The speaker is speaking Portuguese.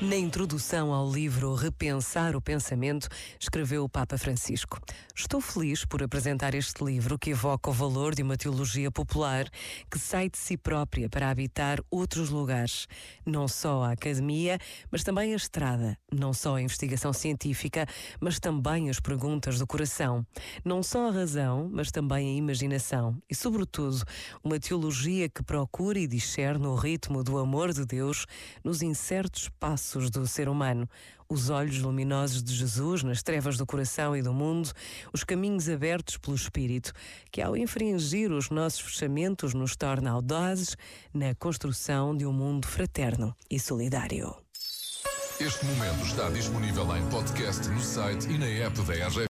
Na introdução ao livro Repensar o Pensamento, escreveu o Papa Francisco. Estou feliz por apresentar este livro que evoca o valor de uma teologia popular que sai de si própria para habitar outros lugares. Não só a academia, mas também a estrada. Não só a investigação científica, mas também as perguntas do coração. Não só a razão, mas também a imaginação. E, sobretudo, uma teologia que procura e discerne o ritmo do amor de Deus nos incertos passos passos do ser humano, os olhos luminosos de Jesus nas trevas do coração e do mundo, os caminhos abertos pelo Espírito, que ao infringir os nossos fechamentos nos torna audazes na construção de um mundo fraterno e solidário. Este momento está disponível em podcast no site e na app da RGF.